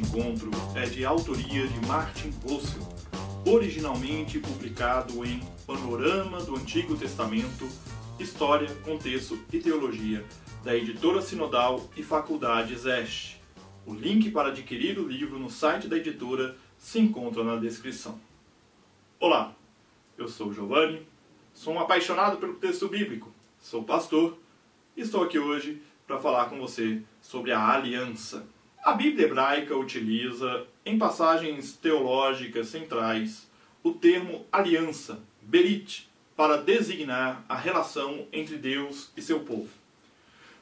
Encontro é de autoria de Martin Russell, originalmente publicado em Panorama do Antigo Testamento, História, Contexto e Teologia, da editora Sinodal e Faculdade Zeste. O link para adquirir o livro no site da editora se encontra na descrição. Olá, eu sou Giovanni, sou um apaixonado pelo texto bíblico, sou pastor e estou aqui hoje para falar com você sobre a aliança. A Bíblia hebraica utiliza, em passagens teológicas centrais, o termo aliança, berit, para designar a relação entre Deus e seu povo.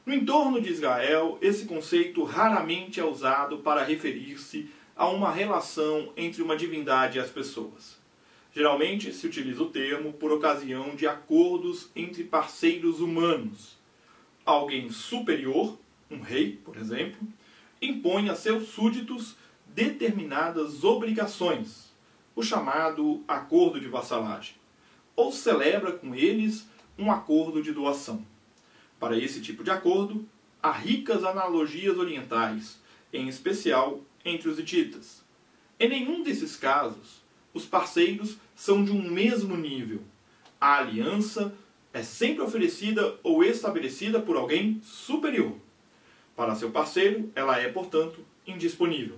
No entorno de Israel, esse conceito raramente é usado para referir-se a uma relação entre uma divindade e as pessoas. Geralmente se utiliza o termo por ocasião de acordos entre parceiros humanos. Alguém superior, um rei, por exemplo, impõe a seus súditos determinadas obrigações, o chamado acordo de vassalagem, ou celebra com eles um acordo de doação. Para esse tipo de acordo, há ricas analogias orientais, em especial entre os hititas. Em nenhum desses casos, os parceiros são de um mesmo nível. A aliança é sempre oferecida ou estabelecida por alguém superior. Para seu parceiro, ela é, portanto, indisponível.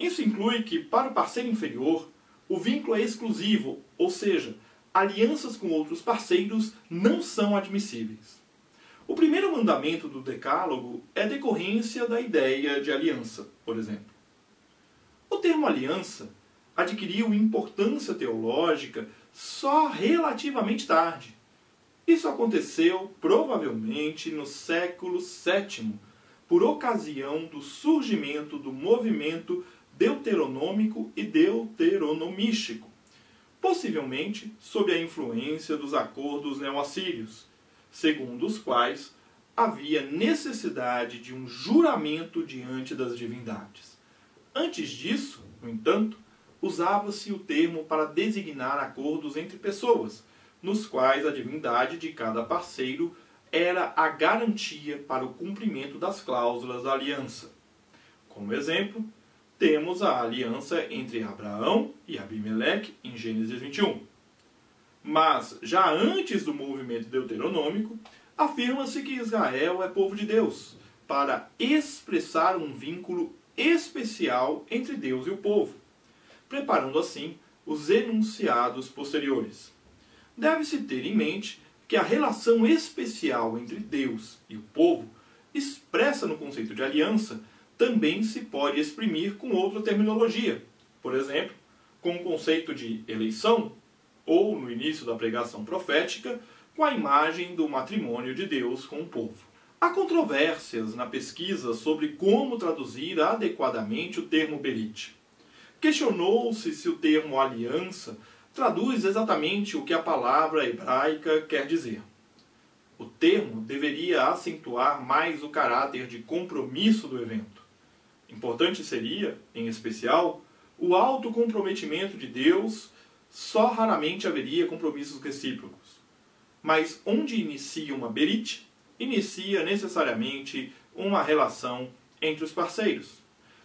Isso inclui que, para o parceiro inferior, o vínculo é exclusivo, ou seja, alianças com outros parceiros não são admissíveis. O primeiro mandamento do Decálogo é decorrência da ideia de aliança, por exemplo. O termo aliança adquiriu importância teológica só relativamente tarde. Isso aconteceu provavelmente no século VII, por ocasião do surgimento do movimento deuteronômico e deuteronomístico, possivelmente sob a influência dos acordos neoassírios, segundo os quais havia necessidade de um juramento diante das divindades. Antes disso, no entanto, usava-se o termo para designar acordos entre pessoas, nos quais a divindade de cada parceiro era a garantia para o cumprimento das cláusulas da aliança. Como exemplo, temos a aliança entre Abraão e Abimeleque em Gênesis 21. Mas, já antes do movimento deuteronômico, afirma-se que Israel é povo de Deus, para expressar um vínculo especial entre Deus e o povo, preparando assim os enunciados posteriores. Deve-se ter em mente que a relação especial entre Deus e o povo, expressa no conceito de aliança, também se pode exprimir com outra terminologia. Por exemplo, com o conceito de eleição, ou no início da pregação profética, com a imagem do matrimônio de Deus com o povo. Há controvérsias na pesquisa sobre como traduzir adequadamente o termo berit. Questionou-se se o termo aliança traduz exatamente o que a palavra hebraica quer dizer. O termo deveria acentuar mais o caráter de compromisso do evento. Importante seria, em especial, o alto comprometimento de Deus, só raramente haveria compromissos recíprocos. Mas onde inicia uma berit, inicia necessariamente uma relação entre os parceiros.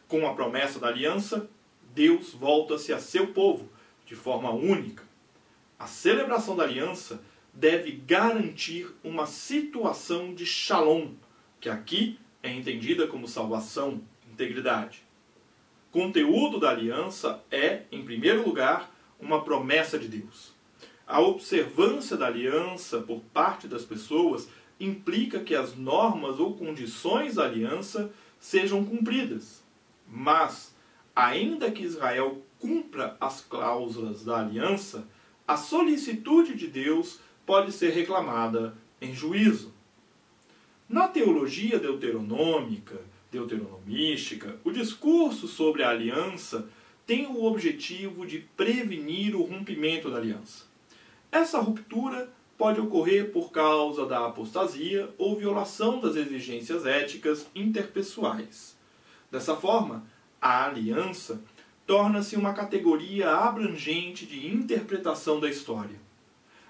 Com a promessa da aliança, Deus volta-se a seu povo de forma única. A celebração da aliança deve garantir uma situação de shalom, que aqui é entendida como salvação, integridade. Conteúdo da aliança é, em primeiro lugar, uma promessa de Deus. A observância da aliança por parte das pessoas implica que as normas ou condições da aliança sejam cumpridas. Mas, ainda que Israel cumpra as cláusulas da aliança, a solicitude de Deus pode ser reclamada em juízo. Na teologia deuteronômica, deuteronomística, o discurso sobre a aliança tem o objetivo de prevenir o rompimento da aliança. Essa ruptura pode ocorrer por causa da apostasia ou violação das exigências éticas interpessoais. Dessa forma, a aliança torna-se uma categoria abrangente de interpretação da história.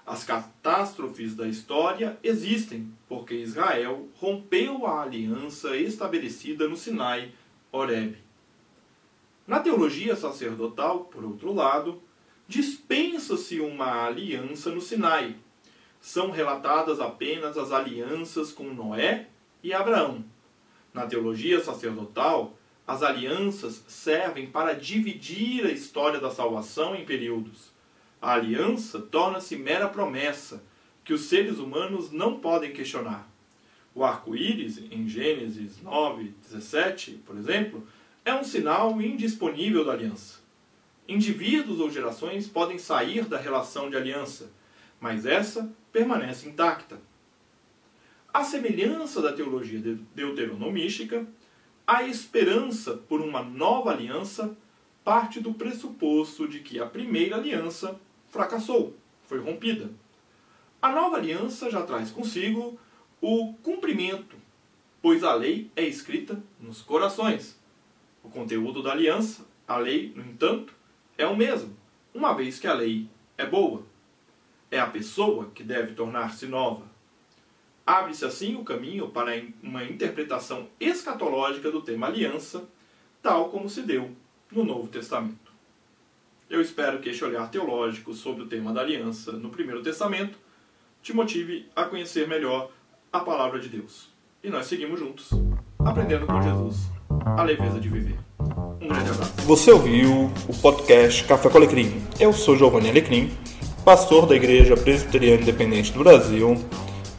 As catástrofes da história existem porque Israel rompeu a aliança estabelecida no Sinai, Horeb. Na teologia sacerdotal, por outro lado, dispensa-se uma aliança no Sinai. São relatadas apenas as alianças com Noé e Abraão. Na teologia sacerdotal, as alianças servem para dividir a história da salvação em períodos. A aliança torna-se mera promessa que os seres humanos não podem questionar. O arco-íris, em Gênesis 9, 17, por exemplo, é um sinal indisponível da aliança. Indivíduos ou gerações podem sair da relação de aliança, mas essa permanece intacta. A semelhança da teologia deuteronomística, a esperança por uma nova aliança parte do pressuposto de que a primeira aliança fracassou, foi rompida. A nova aliança já traz consigo o cumprimento, pois a lei é escrita nos corações. O conteúdo da aliança, a lei, no entanto, é o mesmo, uma vez que a lei é boa. É a pessoa que deve tornar-se nova. Abre-se assim o caminho para uma interpretação escatológica do tema aliança, tal como se deu no Novo Testamento. Eu espero que este olhar teológico sobre o tema da aliança no Primeiro Testamento te motive a conhecer melhor a palavra de Deus. E nós seguimos juntos, aprendendo com Jesus a leveza de viver. Um grande abraço. Você ouviu o podcast Café com Alecrim. Eu sou Giovanni Alecrim, pastor da Igreja Presbiteriana Independente do Brasil